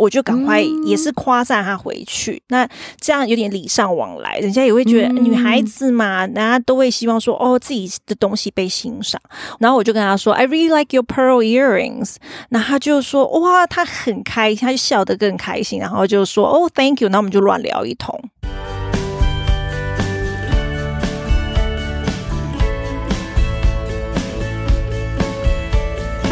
我就赶快也是夸赞他回去，嗯、那这样有点礼尚往来，人家也会觉得、嗯、女孩子嘛，大家都会希望说哦，自己的东西被欣赏。然后我就跟他说，I really like your pearl earrings。那他就说哇，他很开心，他就笑得更开心，然后就说哦，Thank you。那我们就乱聊一通。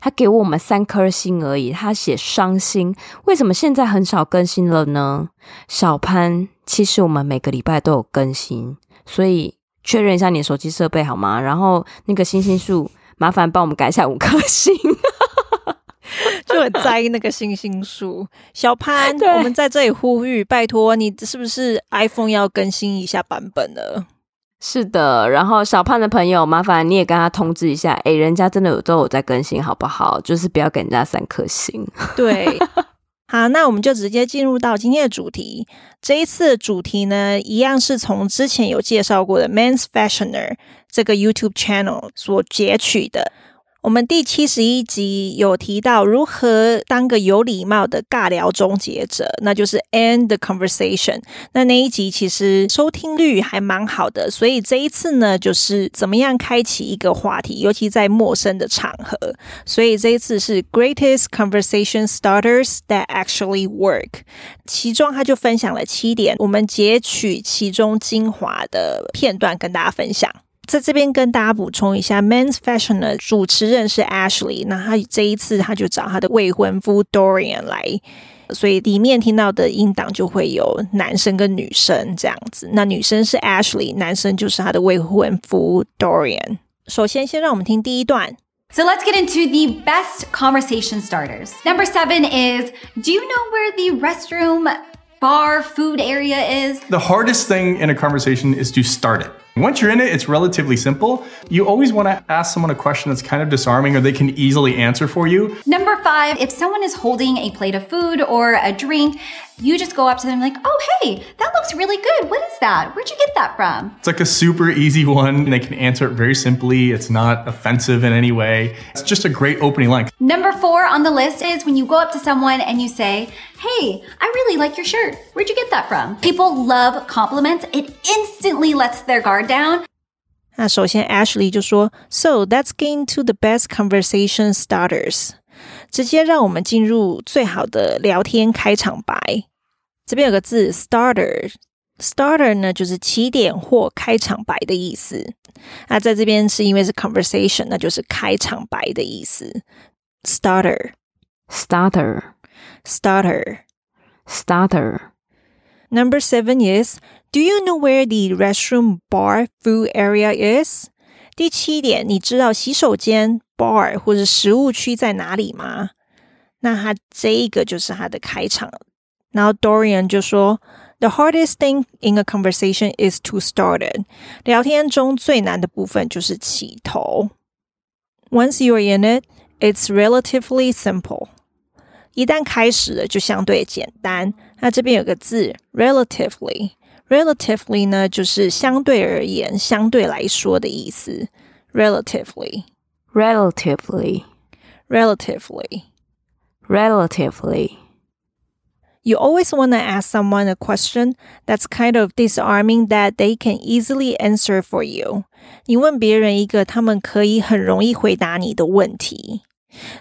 他给我们三颗星而已，他写伤心，为什么现在很少更新了呢？小潘，其实我们每个礼拜都有更新，所以确认一下你的手机设备好吗？然后那个星星数，麻烦帮我们改一下五颗星，就很在意那个星星数。小潘，我们在这里呼吁，拜托你，是不是 iPhone 要更新一下版本了？是的，然后小胖的朋友，麻烦你也跟他通知一下，诶，人家真的有都有在更新，好不好？就是不要给人家三颗星。对，好，那我们就直接进入到今天的主题。这一次的主题呢，一样是从之前有介绍过的 Men's Fashioner 这个 YouTube channel 所截取的。我们第七十一集有提到如何当个有礼貌的尬聊终结者，那就是 end the conversation。那那一集其实收听率还蛮好的，所以这一次呢，就是怎么样开启一个话题，尤其在陌生的场合。所以这一次是 greatest conversation starters that actually work。其中他就分享了七点，我们截取其中精华的片段跟大家分享。在这边跟大家补充一下，Men's Fashion 的主持人是 Ashley，那他这一次他就找他的未婚夫 Dorian 来，所以里面听到的音档就会有男生跟女生这样子。那女生是 Ashley，男生就是他的未婚夫 Dorian。首先，先让我们听第一段。So let's get into the best conversation starters. Number seven is, do you know where the restroom, bar, food area is? The hardest thing in a conversation is to start it. Once you're in it, it's relatively simple. You always want to ask someone a question that's kind of disarming or they can easily answer for you. Number five, if someone is holding a plate of food or a drink, you just go up to them like, oh, hey, that looks really good. What is that? Where'd you get that from? It's like a super easy one. And they can answer it very simply. It's not offensive in any way. It's just a great opening line. Number four on the list is when you go up to someone and you say, hey, I really like your shirt. Where'd you get that from? People love compliments. It instantly lets their guard down. 那首先，Ashley 就说：“So let's get into the best conversation starters。”直接让我们进入最好的聊天开场白。 这边有个字 starter，starter 呢就是起点或开场白的意思。那在这边是因为是 conversation，那就是开场白的意思。starter，starter，starter。Number seven is Do you know where the restroom, bar, food area is？第七点，你知道洗手间、bar 或者食物区在哪里吗？那他这一个就是他的开场。 然后 Dorian 就说：“The hardest thing in a conversation is to start it。聊天中最难的部分就是起头。Once you're in it, it's relatively simple。一旦开始了，就相对简单。那这边有个字 relatively，relatively 呢就是相对而言、相对来说的意思。relatively，relatively，relatively。 You always want to ask someone a question that's kind of disarming that they can easily answer for you。你问别人一个他们可以很容易回答你的问题。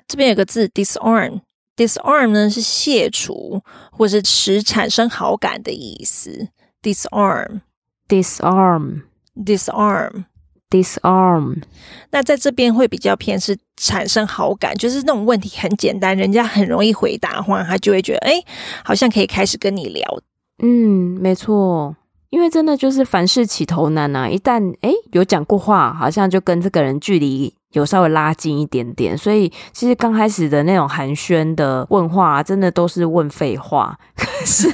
这边有个字 disarm，disarm 呢是卸除或是使产生好感的意思。disarm，disarm，disarm。 disarm，那在这边会比较偏是产生好感，就是那种问题很简单，人家很容易回答的话，他就会觉得哎，好像可以开始跟你聊。嗯，没错，因为真的就是凡事起头难啊，一旦哎有讲过话，好像就跟这个人距离有稍微拉近一点点，所以其实刚开始的那种寒暄的问话，真的都是问废话。是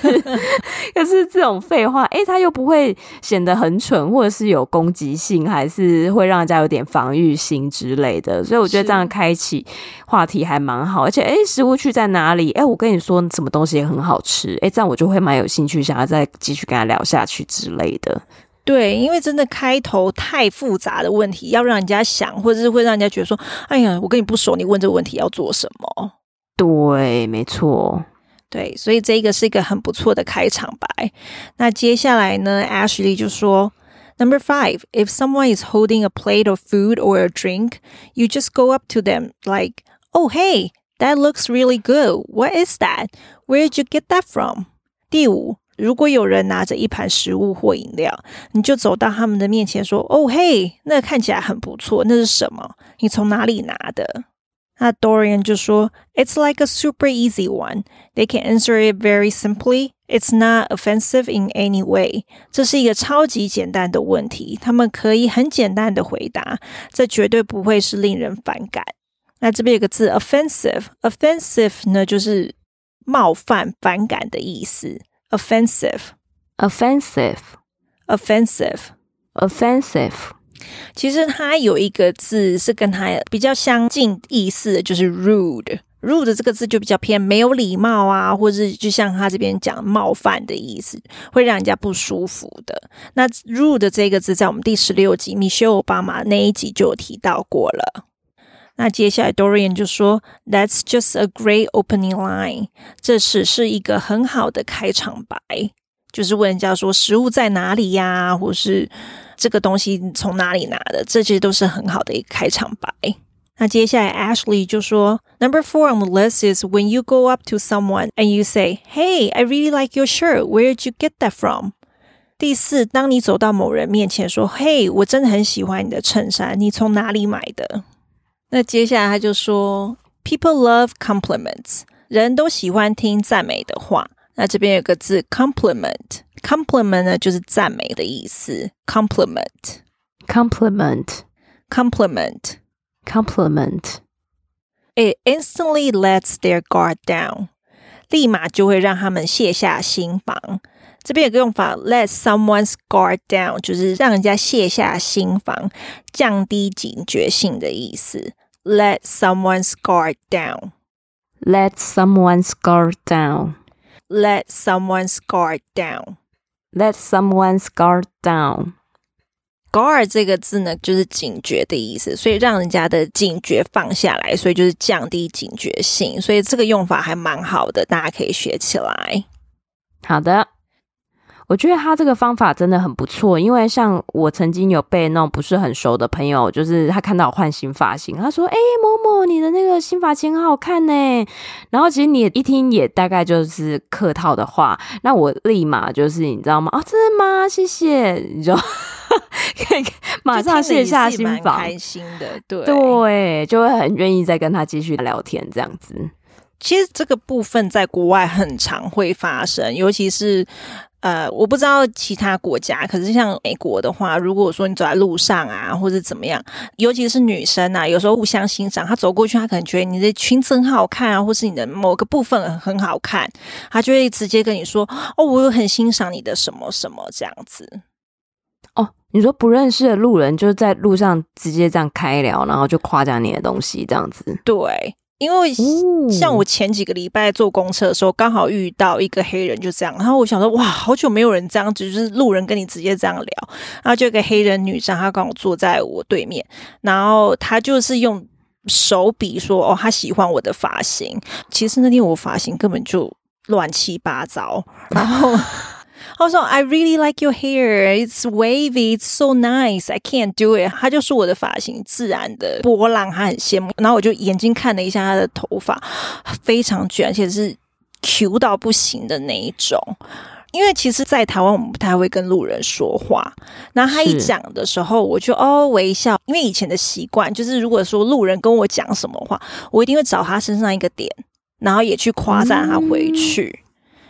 可是这种废话，哎，他又不会显得很蠢，或者是有攻击性，还是会让人家有点防御心之类的。所以我觉得这样开启话题还蛮好，而且哎，食物区在哪里？哎，我跟你说什么东西也很好吃，哎，这样我就会蛮有兴趣，想要再继续跟他聊下去之类的。对，因为真的开头太复杂的问题，要让人家想，或者是会让人家觉得说，哎呀，我跟你不熟，你问这个问题要做什么？对，没错。对，所以这个是一个很不错的开场白。那接下来呢，Ashley 就说，Number five, if someone is holding a plate of food or a drink, you just go up to them like, oh, hey, that looks really good. What is that? Where did you get that from? 第五。如果有人拿着一盘食物或饮料，你就走到他们的面前说：“哦，嘿，那看起来很不错，那是什么？你从哪里拿的？”那 Dorian 就说：“It's like a super easy one. They can answer it very simply. It's not offensive in any way.” 这是一个超级简单的问题，他们可以很简单的回答，这绝对不会是令人反感。那这边有个字 “offensive”，“offensive” 呢就是冒犯、反感的意思。offensive, offensive, offensive, offensive。 其实它有一个字是跟它比较相近意思，就是 rude。rude 这个字就比较偏没有礼貌啊，或者是就像他这边讲冒犯的意思，会让人家不舒服的。那 rude 这个字在我们第十六集 Michelle Obama 那一集就有提到过了。那接下来，Dorian 就说：“That's just a great opening line。”这是是一个很好的开场白，就是问人家说食物在哪里呀，或是这个东西从哪里拿的，这些都是很好的一个开场白。那接下来，Ashley 就说：“Number four on the list is when you go up to someone and you say, ‘Hey, I really like your shirt. Where did you get that from?’” 第四，当你走到某人面前说：“嘿，我真的很喜欢你的衬衫，你从哪里买的？”那接下来他就说，People love compliments，人都喜欢听赞美的话。那这边有个字，compliment compliment，compliment 呢就是赞美的意思，compliment，compliment，compliment。It instantly lets their guard down，立马就会让他们卸下心防。这边有个用法，let someone's guard down，就是让人家卸下心防，降低警觉性的意思。Let someone's guard down. Let someone's guard down. Let someone's guard down. Let someone's guard down. Guard 这个字呢，就是警觉的意思，所以让人家的警觉放下来，所以就是降低警觉性，所以这个用法还蛮好的，大家可以学起来。好的。我觉得他这个方法真的很不错，因为像我曾经有被那种不是很熟的朋友，就是他看到我换新发型，他说：“哎、欸，某某，你的那个新发型很好看呢。”然后其实你一听也大概就是客套的话，那我立马就是你知道吗？啊、哦，真的吗？谢谢，你就 马上卸下心防，开心的，对对，就会很愿意再跟他继续聊天这样子。其实这个部分在国外很常会发生，尤其是。呃，我不知道其他国家，可是像美国的话，如果说你走在路上啊，或者怎么样，尤其是女生啊，有时候互相欣赏，她走过去，她可能觉得你的裙子很好看啊，或是你的某个部分很好看，她就会直接跟你说：“哦，我有很欣赏你的什么什么这样子。”哦，你说不认识的路人就是在路上直接这样开聊，然后就夸奖你的东西这样子，对。因为像我前几个礼拜坐公车的时候，刚好遇到一个黑人，就这样。然后我想说，哇，好久没有人这样子，就是路人跟你直接这样聊。然后就一个黑人女生，她刚好坐在我对面，然后她就是用手比说，哦，她喜欢我的发型。其实那天我发型根本就乱七八糟，然后。他说：“I really like your hair. It's wavy. It's so nice. I can't do it.” 他就说我的发型自然的波浪，他很羡慕。然后我就眼睛看了一下他的头发，非常卷，而且是 Q 到不行的那一种。因为其实，在台湾我们不太会跟路人说话。然后他一讲的时候，我就哦微笑。因为以前的习惯就是，如果说路人跟我讲什么话，我一定会找他身上一个点，然后也去夸赞他回去。嗯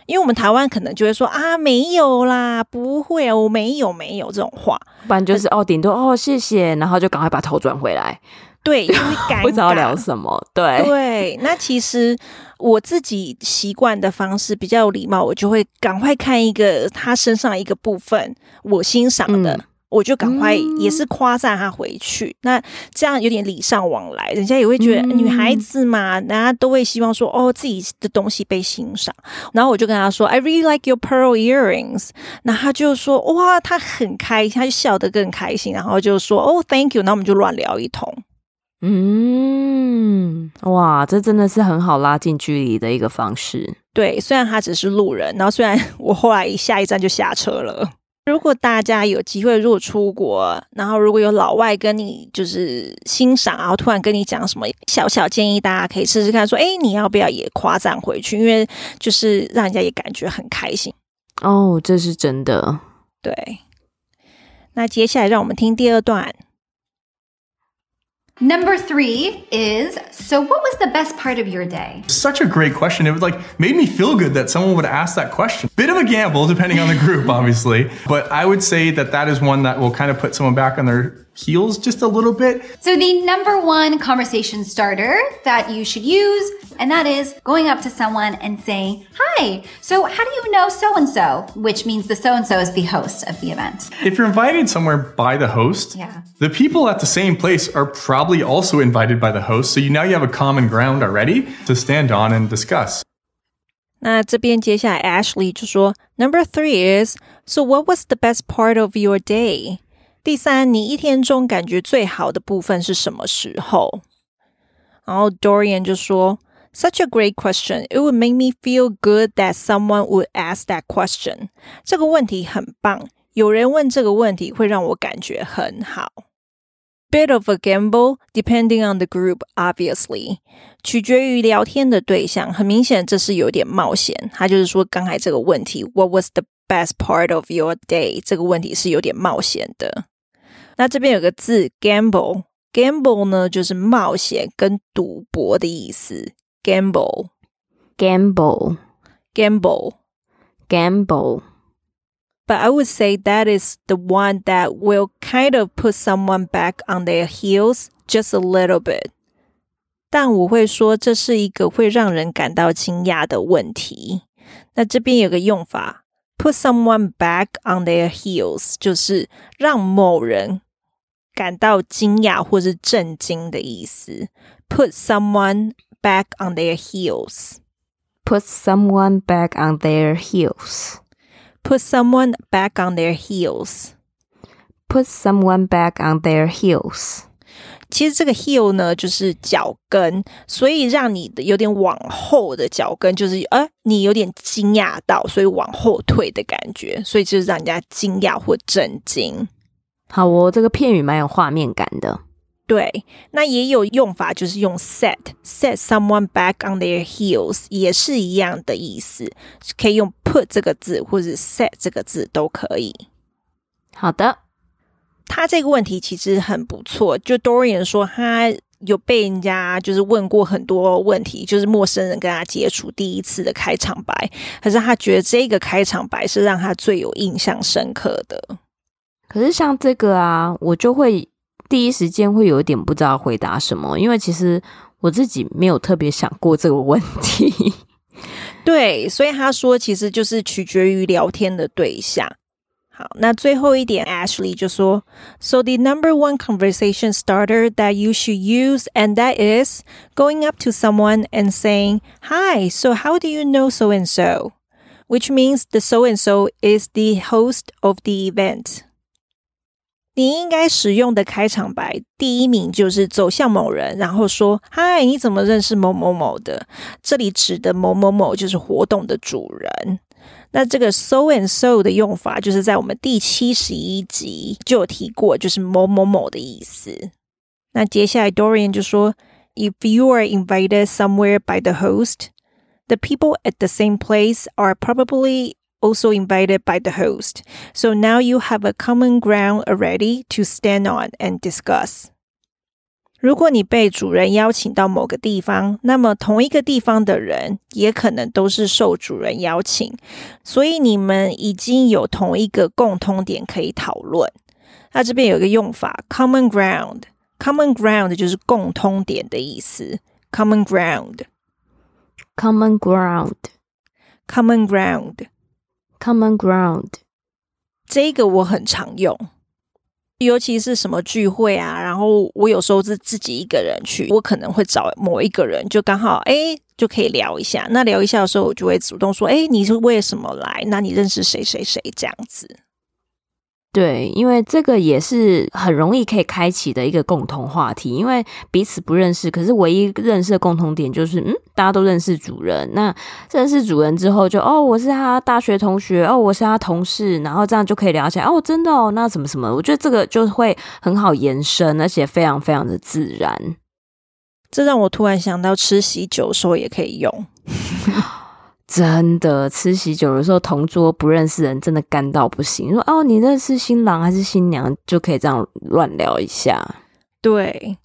因为我们台湾可能就会说啊，没有啦，不会啊，我没有没有这种话，不然就是哦，顶多哦谢谢，然后就赶快把头转回来。对，因为 尴尬，不知道聊什么。对对，那其实我自己习惯的方式比较有礼貌，我就会赶快看一个他身上一个部分我欣赏的。嗯我就赶快也是夸赞他回去，嗯、那这样有点礼尚往来，人家也会觉得女孩子嘛，大家、嗯、都会希望说哦自己的东西被欣赏。然后我就跟他说，I really like your pearl earrings。那他就说哇，他很开心，他就笑得更开心，然后就说哦，Thank you。那我们就乱聊一通。嗯，哇，这真的是很好拉近距离的一个方式。对，虽然他只是路人，然后虽然我后来一下一站就下车了。如果大家有机会，如果出国，然后如果有老外跟你就是欣赏，然后突然跟你讲什么小小建议，大家可以试试看，说，哎，你要不要也夸赞回去？因为就是让人家也感觉很开心。哦，这是真的。对。那接下来让我们听第二段。Number three is So, what was the best part of your day? Such a great question. It was like made me feel good that someone would ask that question. Bit of a gamble, depending on the group, obviously. But I would say that that is one that will kind of put someone back on their heels just a little bit. So, the number one conversation starter that you should use, and that is going up to someone and saying, Hi, so how do you know so and so? Which means the so and so is the host of the event. If you're invited somewhere by the host, yeah. the people at the same place are probably also invited by the host. So, you now you have a common ground already to stand on and discuss. 那这边接下来 Ashley 就说，Number three is so what was the best part of your day？ 第三，你一天中感觉最好的部分是什么时候？然后 Dorian 就说，Such a great question. It would make me feel good that someone would ask that question. 这个问题很棒，有人问这个问题会让我感觉很好。Bit of a gamble, depending on the group, obviously. 取决于聊天的对象，很明显这是有点冒险。他就是说刚才这个问题，What was the best part of your day？这个问题是有点冒险的。 那这边有个字 gamble，gamble 呢就是冒险跟赌博的意思。gamble，gamble，gamble，gamble。But I would say that is the one that will kind of put someone back on their heels just a little bit。但我会说这是一个会让人感到惊讶的问题。那这边有个用法，put someone back on their heels，就是让某人。 感到惊讶或是震惊的意思。Put someone back on their heels. Put someone back on their heels. Put someone back on their heels. Put someone back on their heels. 其实这个 heel 呢，就是脚跟，所以让你的有点往后的脚跟，就是呃，你有点惊讶到，所以往后退的感觉，所以就是让人家惊讶或震惊。 好哦，这个片语蛮有画面感的。对，那也有用法，就是用 set set someone back on their heels，也是一样的意思，可以用 put 这个字或者 set 这个字都可以。好的，他这个问题其实很不错。就 Dorian 说，他有被人家就是问过很多问题，就是陌生人跟他接触第一次的开场白，可是他觉得这个开场白是让他最有印象深刻的。可是像这个啊，我就会第一时间会有一点不知道回答什么，因为其实我自己没有特别想过这个问题。对，所以他说其实就是取决于聊天的对象。好，那最后一点，Ashley 就说：“So the number one conversation starter that you should use, and that is going up to someone and saying, ‘Hi, so how do you know so and so?’ Which means the so and so is the host of the event.” 你应该使用的开场白，第一名就是走向某人，然后说：“嗨，你怎么认识某某某的？”这里指的某某某就是活动的主人。那这个 so and so 的用法，就是在我们第七十一集就有提过，就是某某某的意思。那接下来 Dorian 就说：“If you are invited somewhere by the host, the people at the same place are probably…… Also invited by the host, so now you have a common ground already to stand on and discuss. 如果你被主人邀请到某个地方，那么同一个地方的人也可能都是受主人邀请，所以你们已经有同一个共通点可以讨论。那这边有一个用法，common ground。 Common ground 就是共通点的意思。Common ground，common ground，common Common ground。这个我很常用，尤其是什么聚会啊，然后我有时候是自己一个人去，我可能会找某一个人，就刚好哎就可以聊一下。那聊一下的时候，我就会主动说：“哎，你是为什么来？那你认识谁谁谁？”这样子。对，因为这个也是很容易可以开启的一个共同话题，因为彼此不认识，可是唯一认识的共同点就是，嗯，大家都认识主人。那认识主人之后就，就哦，我是他大学同学，哦，我是他同事，然后这样就可以聊起来。哦，真的哦，那什么什么，我觉得这个就会很好延伸，而且非常非常的自然。这让我突然想到，吃喜酒的时候也可以用。真的吃喜酒的时候，同桌不认识人，真的干到不行。说哦，你认识新郎还是新娘，就可以这样乱聊一下。对，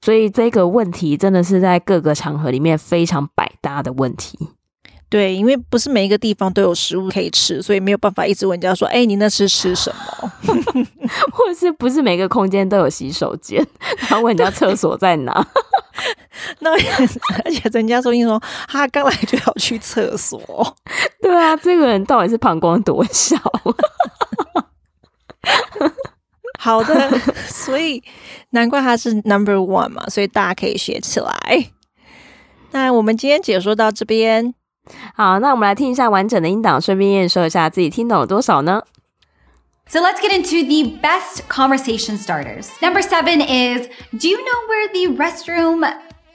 所以这个问题真的是在各个场合里面非常百搭的问题。对，因为不是每一个地方都有食物可以吃，所以没有办法一直问人家说：“哎，你那是吃什么？” 或者是不是每个空间都有洗手间？然后问人家厕所在哪？那而且人家说你说他刚来就要去厕所，对啊，这个人到底是膀胱多小？好的，所以难怪他是 number one 嘛，所以大家可以学起来。那我们今天解说到这边。好，那我们来听一下完整的音档，顺便验收一下自己听懂了多少呢？So let's get into the best conversation starters. Number seven is Do you know where the restroom,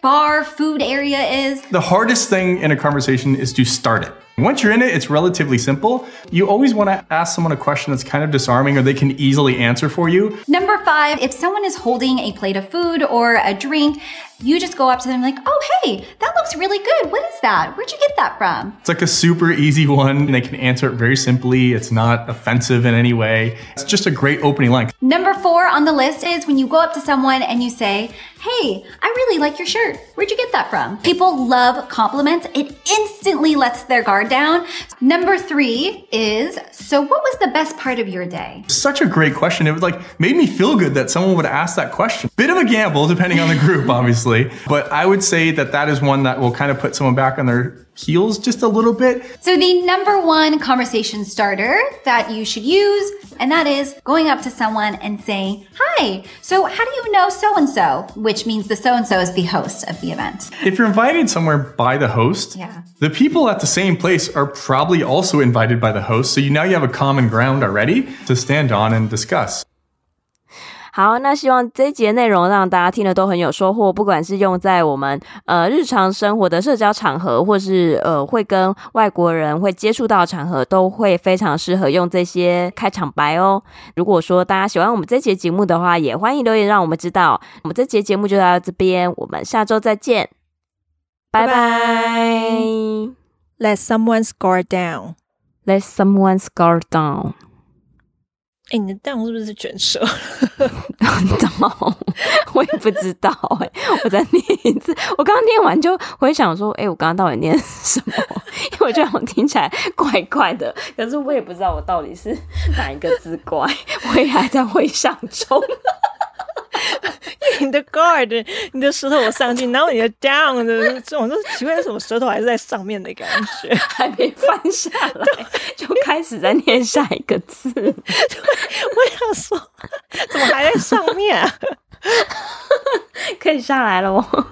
bar, food area is? The hardest thing in a conversation is to start it. Once you're in it, it's relatively simple. You always want to ask someone a question that's kind of disarming or they can easily answer for you. Number five, if someone is holding a plate of food or a drink, you just go up to them like, oh, hey, that looks really good. What is that? Where'd you get that from? It's like a super easy one. and They can answer it very simply. It's not offensive in any way. It's just a great opening line. Number four on the list is when you go up to someone and you say, hey, I really like your shirt. Where'd you get that from? People love compliments. It instantly lets their guard down. Number three is, so what was the best part of your day? Such a great question. It was like made me feel good that someone would ask that question. Bit of a gamble depending on the group, obviously, but I would say that that is one that will kind of put someone back on their heels just a little bit. So the number one conversation starter that you should use, and that is going up to someone and saying, hi, so how do you know so-and-so? Which means the so-and-so is the host of the event. If you're invited somewhere by the host, yeah. the people at the same place are probably also invited by the host. So you now you have a common ground already to stand on and discuss. 好，那希望这一节内容让大家听了都很有收获，不管是用在我们呃日常生活的社交场合，或是呃会跟外国人会接触到的场合，都会非常适合用这些开场白哦。如果说大家喜欢我们这节节目的话，也欢迎留言让我们知道。我们这节节目就到这边，我们下周再见，拜拜。Let someone's guard down. Let someone's guard down. 哎，你的蛋黄是不是卷舌怎么 我也不知道哎、我再念一次。我刚刚念完就我想说，哎、我刚刚到底念什么？因为我觉得我听起来怪怪的，可是我也不知道我到底是哪一个字怪，我也还在回想中。你的 guard，你的舌头我上去，然后你的 down 的这种，就是 奇怪，为什么舌头还是在上面的感觉，还没翻下来，就开始在念下一个字。我想说，怎么还在上面啊？可以下来了哦。